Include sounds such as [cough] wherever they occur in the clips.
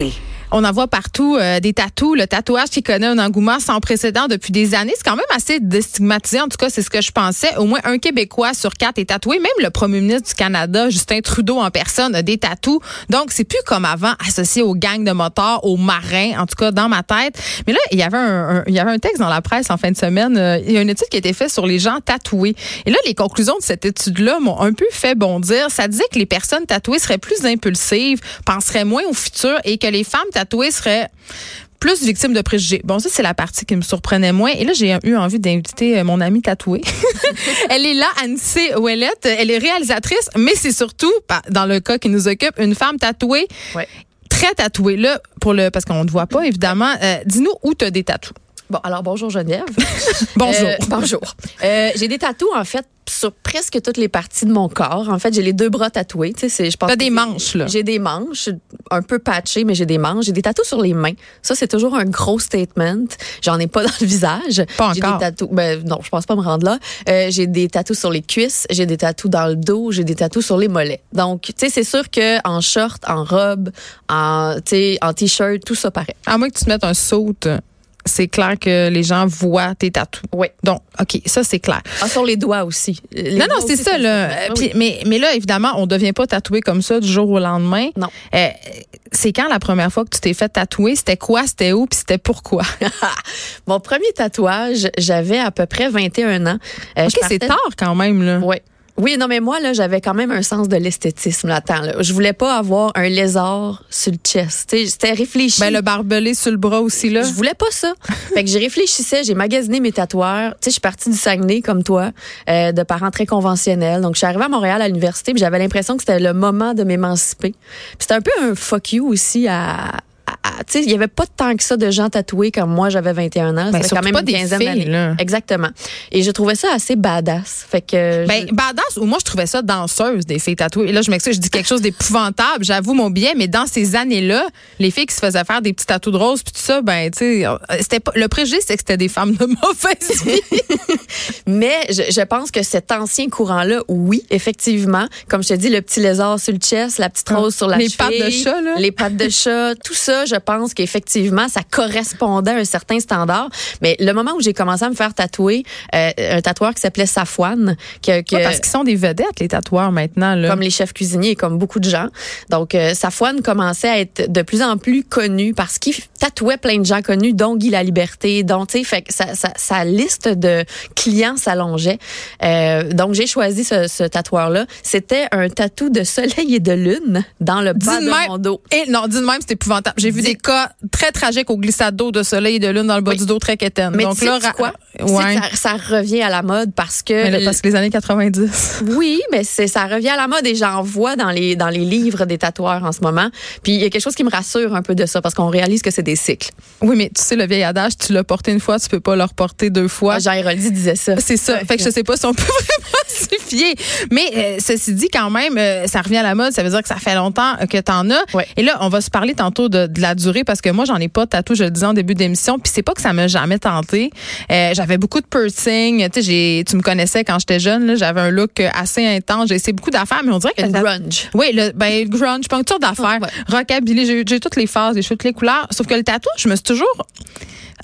Hey. On en voit partout euh, des tatous, le tatouage qui connaît un engouement sans précédent depuis des années. C'est quand même assez déstigmatisé. En tout cas, c'est ce que je pensais. Au moins un Québécois sur quatre est tatoué. Même le premier ministre du Canada, Justin Trudeau en personne, a des tatous. Donc, c'est plus comme avant associé aux gangs de motards, aux marins, en tout cas dans ma tête. Mais là, il y avait un, il y avait un texte dans la presse en fin de semaine. Euh, il y a une étude qui a été faite sur les gens tatoués. Et là, les conclusions de cette étude-là m'ont un peu fait bondir. Ça disait que les personnes tatouées seraient plus impulsives, penseraient moins au futur et que les femmes tatouées seraient plus victimes de préjugés. Bon, ça, c'est la partie qui me surprenait moins. Et là, j'ai eu envie d'inviter euh, mon amie tatouée. [laughs] elle est là, Ouellette. Elle est réalisatrice, mais c'est surtout, dans le cas qui nous occupe, une femme tatouée. Très tatouée. Là, pour le, parce qu'on ne voit pas, évidemment. Euh, dis-nous où tu as des tatous. Bon, alors bonjour Geneviève. [laughs] bonjour. Euh, bonjour. Euh, j'ai des tatous en fait sur presque toutes les parties de mon corps. En fait, j'ai les deux bras tatoués. Tu sais, je pense. T'as des manches là. J'ai des manches, un peu patchées, mais j'ai des manches. J'ai des tatous sur les mains. Ça, c'est toujours un gros statement. J'en ai pas [laughs] dans le visage. Pas j'ai encore. Des tatous. Ben non, je pense pas me rendre là. Euh, j'ai des tatous sur les cuisses. J'ai des tatous dans le dos. J'ai des tatous sur les mollets. Donc, tu sais, c'est sûr que en short, en robe, en, tu sais, en t-shirt, tout ça paraît. À moins que tu te mettes un saut c'est clair que les gens voient tes tatous. Oui. Donc, OK, ça, c'est clair. Ah, sur les doigts aussi. non, non, c'est ça, là. Puis, mais, mais là, évidemment, on ne devient pas tatoué comme ça du jour au lendemain. Non. Euh, c'est quand la première fois que tu t'es fait tatouer? C'était quoi? C'était où? Puis c'était pourquoi? [laughs] Mon premier tatouage, j'avais à peu près 21 ans. Euh, OK, c'est tard quand même, là. Oui. Oui, non, mais moi, là, j'avais quand même un sens de l'esthétisme là-dedans. Là. Je voulais pas avoir un lézard sur le chest. C'était réfléchi. Ben, le barbelé sur le bras aussi, là. Je voulais pas ça. [laughs] fait que j'ai réfléchissais, j'ai magasiné mes tatoueurs. Tu sais, je suis partie du Saguenay, comme toi, euh, de parents très conventionnels. Donc, je suis arrivée à Montréal à l'université, puis j'avais l'impression que c'était le moment de m'émanciper. C'était un peu un fuck you aussi à, il n'y avait pas tant que ça de gens tatoués comme moi, j'avais 21 ans. Ben, quand même pas une quinzaine d'années. Exactement. Et je trouvais ça assez badass. Fait que ben, badass ou moi je trouvais ça danseuse des filles tatouées. Et là je m'excuse, je dis quelque chose d'épouvantable, j'avoue mon biais, mais dans ces années-là, les filles qui se faisaient faire des petits tatous de rose puis tout ça, ben tu sais, c'était pas le préjugé c'est que c'était des femmes de [laughs] mauvaise vie. [laughs] mais je, je, pense que cet ancien courant là, oui, effectivement, comme je te dis le petit lézard sur le chest, la petite rose sur la les pattes de chat là. les pattes de chat, tout ça, je pense qu'effectivement, ça correspondait à un certain standard. Mais le moment où j'ai commencé à me faire tatouer, euh, un tatoueur qui s'appelait Safouane, que, que parce qu'ils sont des vedettes les tatoueurs maintenant là. comme les chefs cuisiniers, comme beaucoup de gens. Donc euh, Safouane commençait à être de plus en plus connu parce qu'il tatouait plein de gens connus, dont Guy la Liberté, dont tu sais, fait que sa, sa, sa, liste de clients s'allongeait. Euh, donc j'ai choisi ce, ce tatoueur là. C'était un tatou de soleil et de lune dans le bas de même, mon dos. Et non, dis même, c'est épouvantable. J'ai vu des cas très tragiques au glissade d'eau de soleil et de lune dans le bas du dos très quétaine. Mais Donc là, quoi? Ouais. Ça, ça, revient à la mode parce que mais là, parce que les années 90. Oui, mais c'est ça revient à la mode et j'en vois dans les dans les livres des tatoueurs en ce moment. Puis il y a quelque chose qui me rassure un peu de ça parce qu'on réalise que c'est des cycles. Oui, mais tu sais le vieil adage, tu l'as porté une fois, tu peux pas le reporter deux fois. Ah, Jean Héroldi disait ça. C'est ça. Ouais. Fait que je sais pas si on peut [laughs] vraiment Mais euh, ceci dit quand même, euh, ça revient à la mode, ça veut dire que ça fait longtemps que tu en as. Ouais. Et là, on va se parler tantôt de, de la durée parce que moi j'en ai pas de tatou, je le disais en début d'émission, puis c'est pas que ça m'a jamais tenté. Euh, j'avais beaucoup de piercing, tu sais tu me connaissais quand j'étais jeune, j'avais un look assez intense, j'ai essayé beaucoup d'affaires mais on dirait que le grunge. Oui, le ben le grunge, sorte d'affaires, ouais. rockabilly, j'ai toutes les phases, j'ai toutes les couleurs, sauf que le tatou, je me suis toujours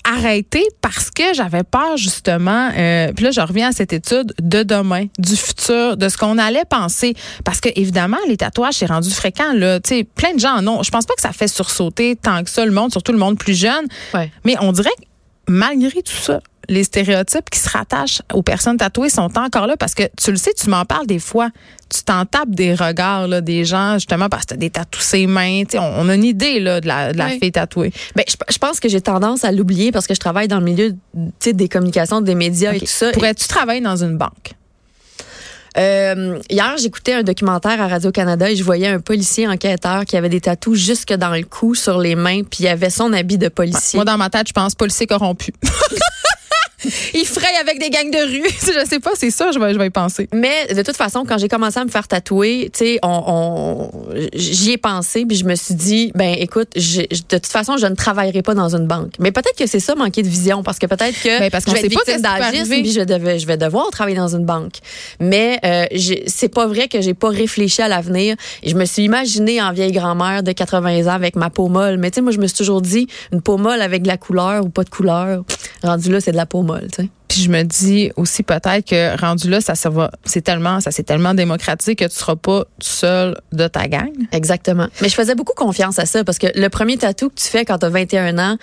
arrêté parce que j'avais peur justement euh, puis là je reviens à cette étude de demain du futur de ce qu'on allait penser. Parce que évidemment les tatouages c'est rendu fréquent là. Tu sais plein de gens en ont. Je pense pas que ça fait sursauter tant que ça le monde surtout le monde plus jeune. Ouais. mais on dirait que malgré tout ça les stéréotypes qui se rattachent aux personnes tatouées sont encore là parce que tu le sais, tu m'en parles des fois. Tu t'en tapes des regards là, des gens justement parce que tu as des tatous ses mains. On, on, a une idée là, de la, de la oui. fille tatouée. Ben, je, je pense que j'ai tendance à l'oublier parce que je travaille dans le milieu des communications, des médias okay. et tout ça. Pourrais-tu travailler dans une banque? Euh, hier, j'écoutais un documentaire à Radio-Canada et je voyais un policier enquêteur qui avait des tatous jusque dans le cou, sur les mains, puis il avait son habit de policier. Moi, dans ma tête, je pense policier corrompu. [laughs] [laughs] il fraye avec des gangs de rue. [laughs] je sais pas, c'est ça, je vais, je vais y penser. Mais de toute façon, quand j'ai commencé à me faire tatouer, tu sais, on, on j'y ai pensé, puis je me suis dit, ben écoute, je, de toute façon, je ne travaillerai pas dans une banque. Mais peut-être que c'est ça, manquer de vision, parce que peut-être que ben, parce je vais être victime d'agisme, puis je, devais, je vais devoir travailler dans une banque. Mais euh, c'est pas vrai que j'ai pas réfléchi à l'avenir. Je me suis imaginée en vieille grand-mère de 80 ans avec ma peau molle. Mais tu sais, moi, je me suis toujours dit, une peau molle avec de la couleur ou pas de couleur, rendu là, c'est de la peau molle, tu sais. Puis je me dis aussi peut-être que rendu là, ça, ça va, c'est tellement, ça s'est tellement démocratisé que tu seras pas seul de ta gang. Exactement. Mais je faisais beaucoup confiance à ça parce que le premier tatou que tu fais quand tu as 21 ans,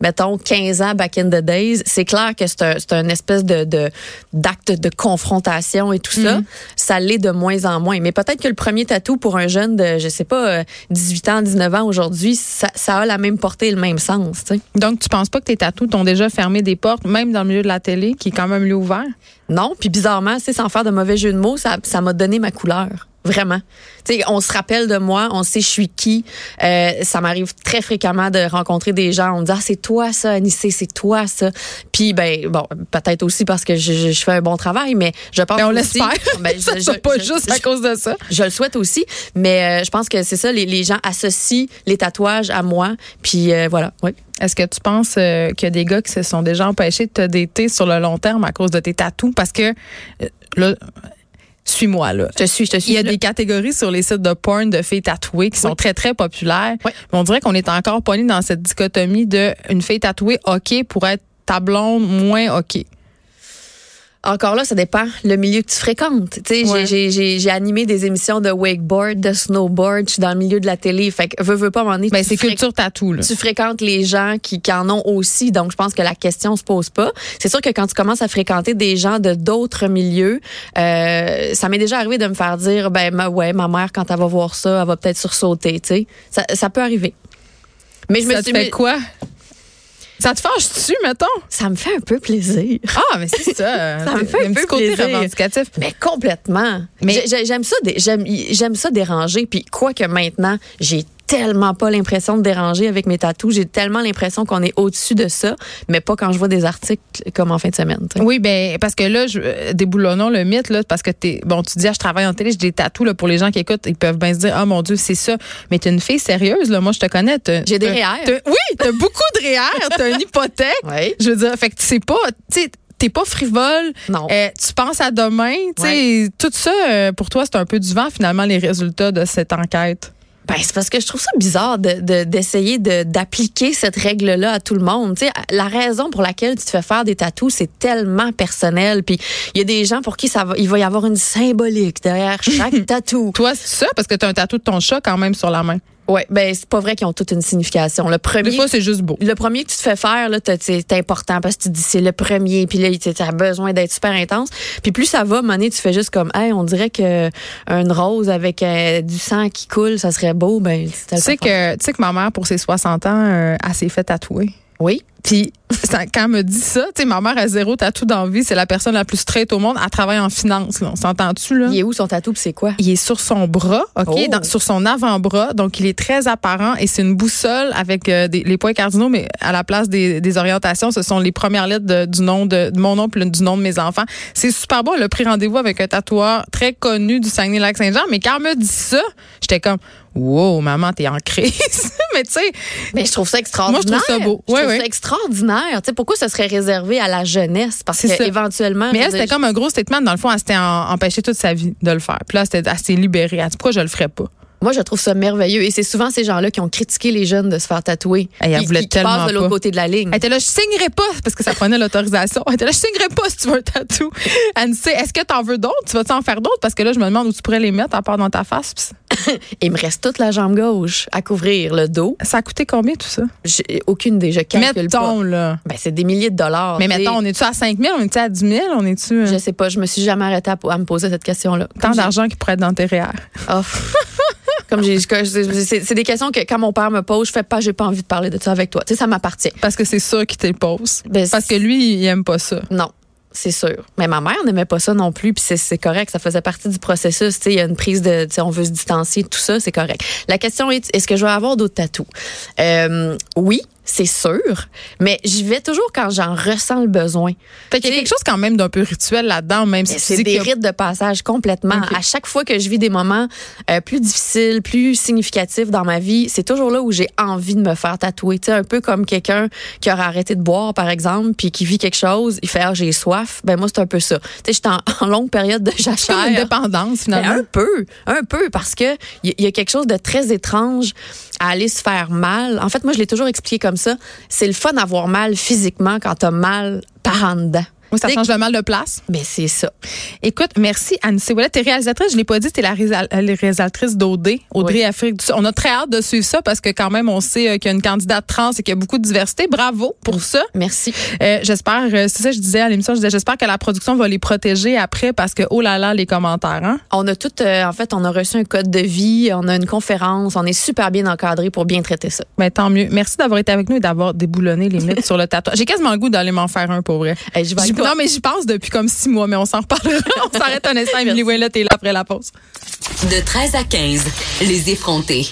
mettons 15 ans back in the days, c'est clair que c'est un, c'est un espèce de, d'acte de confrontation et tout ça. Mm-hmm. Ça l'est de moins en moins. Mais peut-être que le premier tatou pour un jeune de, je sais pas, 18 euh, ans, 19 ans aujourd'hui, ça, ça a la même portée, le même sens. Tu sais. Donc tu penses pas que tes tatous t'ont déjà fermé des portes, même dans le milieu de la télé? Qui est quand même ouvert. Non, puis bizarrement, c'est sans faire de mauvais jeu de mots, ça m'a donné ma couleur. Vraiment. sais, on se rappelle de moi, on sait je suis qui. Euh, ça m'arrive très fréquemment de rencontrer des gens. On me dit ah c'est toi ça, Anissé, c'est toi ça. Puis ben bon, peut-être aussi parce que je, je, fais un bon travail, mais je pense. Mais ben, on l'espère. [laughs] Ben, ça je, pas juste à cause de ça. Je le souhaite aussi, mais euh, je pense que c'est ça. Les, les, gens associent les tatouages à moi. Puis euh, voilà. Oui. Est-ce que tu penses euh, qu'il y a des gars qui se sont déjà empêchés de te dater sur le long terme à cause de tes tatous? Parce que euh, là, suis-moi là. Je te suis, je te suis. Il y a des catégories sur les sites de porn de filles tatouées qui sont très très populaires. Oui. Mais on dirait qu'on est encore pogné dans cette dichotomie de une fille tatouée OK pour être ta blonde moins OK. Encore là, ça dépend le milieu que tu fréquentes. J'ai animé des émissions de wakeboard, de snowboard, je suis dans le milieu de la télé. Fait que veux, veux pas m'en Mais ben, c'est culture tatou, là. Tu fréquentes les gens qui, qui, en ont aussi. Donc, je pense que la question se pose pas. C'est sûr que quand tu commences à fréquenter des gens de d'autres milieux, euh, ça m'est déjà arrivé de me faire dire, ben, ma, ouais, ma mère, quand elle va voir ça, elle va peut-être sursauter, tu sais. Ça, ça peut arriver. Mais je me suis fait quoi? Ça te fâche-tu, mettons? Ça me fait un peu plaisir. Ah, mais c'est ça. [laughs] ça me fait un, peu côté revendicatif. Mais complètement. Mais j'aime ça, j'aime ça déranger. Puis quoi que maintenant, j'ai tellement pas l'impression de déranger avec mes tatous. J'ai tellement l'impression qu'on est au-dessus de ça, mais pas quand je vois des articles comme en fin de semaine. Oui, ben parce que là, je, euh, déboulonnons le mythe là, parce que t'es bon, tu dis ah, je travaille en télé, j'ai des tatous là pour les gens qui écoutent, ils peuvent bien se dire ah mon dieu c'est ça, mais t'es une fille sérieuse là, moi je te connais. J'ai des REER. Oui, t'as beaucoup de REER, t'as une hypothèque. [laughs] Oui. Je veux dire, fait que c'est pas, tu sais t'es pas frivole. Non. Euh, tu penses à demain. Tu sais, tout ça, euh, pour toi, c'est un peu du vent, finalement, les résultats de cette enquête. Ben, c'est parce que je trouve ça bizarre de, d'essayer de, d'appliquer cette règle-là à tout le monde. Tu sais, la raison pour laquelle tu te fais faire des tatous, c'est tellement personnel. Puis il y a des gens pour qui ça va, il va y avoir une symbolique derrière chaque [laughs] tatou. Toi, c'est ça parce que tu as un tatou de ton chat quand même sur la main. Oui, ben c'est pas vrai qu'ils ont toute une signification. Le premier, Des fois, c'est juste beau. Le premier que tu te fais faire, là, c'est important parce que tu te dis c'est le premier, puis là, tu as besoin d'être super intense. Puis plus ça va, monnaie, tu fais juste comme, hey, on dirait que une rose avec euh, du sang qui coule, ça serait beau. Ben, tu sais que, tu sais que ma mère, pour ses 60 ans, euh, elle s'est fait tatouer. Oui. Puis quand elle me dit ça, tu sais, ma mère a zéro tatou d'envie, c'est la personne la plus straight au monde. Elle travaille en finance, là. on s'entend-tu là? Il est où son tatou c'est quoi? Il est sur son bras, ok, oh. sur son avant-bras, donc il est très apparent et c'est une boussole avec euh, des, les points cardinaux, mais à la place des, des orientations, ce sont les premières lettres du nom de, mon nom puis du nom de mes enfants. C'est super beau. Elle a pris rendez-vous avec un tatoueur très connu du Saguenay-Lac-Saint-Jean, mais quand elle me dit ça, j'étais comme Wow, maman, t'es en crise. [laughs] mais tu sais. Mais je trouve ça extraordinaire. Moi, je trouve ça beau. Je trouve ça extraordinaire. Tu sais, pourquoi ça serait réservé à la jeunesse? Parce que éventuellement. Mais elle, c'était comme un gros statement. Dans le fond, elle s'était empêchée toute sa vie de le faire. Puis là, elle s'est libérée. Elle dit, pourquoi je le ferais pas? Moi, je trouve ça merveilleux. Et c'est souvent ces gens-là qui ont critiqué les jeunes de se faire tatouer. Et elle voulait tellement passent de l'autre côté de la ligne. Elle était là, je signerai pas, parce que ça prenait l'autorisation. Elle était là, je signerai pas si tu veux un tatou. [laughs] Sait, est-ce que tu en veux d'autres? Tu vas-tu en faire d'autres? Parce que là, je me demande où tu pourrais les mettre à part dans ta face. [laughs] Il me reste toute la jambe gauche à couvrir, le dos. Ça a coûté combien tout ça? J'ai aucune idée. Je calcule mettons, là. Ben, c'est des milliers de dollars. Mais mettons, on est-tu à 5 000? On est-tu à 10 000? On est-tu. Euh? Je sais pas. Je me suis jamais arrêtée à, me poser cette question-là. Tant d'argent qui pourrait être dans tes REER. Oh. [laughs] Comme j'ai, c'est des questions que quand mon père me pose, je fais pas, j'ai pas envie de parler de ça avec toi. Tu sais, ça m'appartient. Parce que c'est ça qui te pose. Ben, Parce que lui, il aime pas ça. Non. C'est sûr. Mais ma mère n'aimait pas ça non plus, puis c'est correct. Ça faisait partie du processus. Il y a une prise de, on veut se distancier, tout ça, c'est correct. La question est, est-ce que je vais avoir d'autres tatous? Euh, oui, c'est sûr, mais j'y vais toujours quand j'en ressens le besoin. Fait qu'il y a quelque chose quand même d'un peu rituel là-dedans, même si c'est des rites de passage complètement. À chaque fois que je vis des moments euh, plus difficiles, plus significatifs dans ma vie, c'est toujours là où j'ai envie de me faire tatouer. Un peu comme quelqu'un qui aurait arrêté de boire, par exemple, puis qui vit quelque chose, il fait ah, j'ai soif. Ben moi c'est un peu ça. Tu sais, j'étais [laughs] en, longue période de jachère. une dépendance finalement. Ben, un peu, un peu, parce que il y, y, a quelque chose de très étrange à aller se faire mal. En fait, moi je l'ai toujours expliqué comme ça, c'est le fun d'avoir mal physiquement quand t'as mal par en dedans. Oui, ça change le mal de place. Mais ben, c'est ça. Écoute, merci Anne Voilà, t'es réalisatrice, je l'ai pas dit, t'es la réalisatrice d'OD, Audrey Afrique On a très hâte de suivre ça parce que quand même, on sait euh, qu'il y a une candidate trans et qu'il y a beaucoup de diversité. Bravo pour ça. Merci. Euh, j'espère, euh, c'est ça je disais à l'émission, je disais, j'espère que la production va les protéger après parce que, oh là là, les commentaires, hein? On a tout, en fait, on a reçu un code de vie, on a une conférence, on est super bien encadré pour bien traiter ça. Mais ben, tant mieux. Merci d'avoir été avec nous et d'avoir déboulonné les [laughs] mythes sur le tatouage. J'ai quasiment le goût d'aller m'en faire un pour vrai. je vais non, mais j'y pense depuis comme six mois, mais on s'en reparlera. [laughs] on s'arrête un instant. Emily Ouellet est là après la pause. De 13 à 15, les effrontés.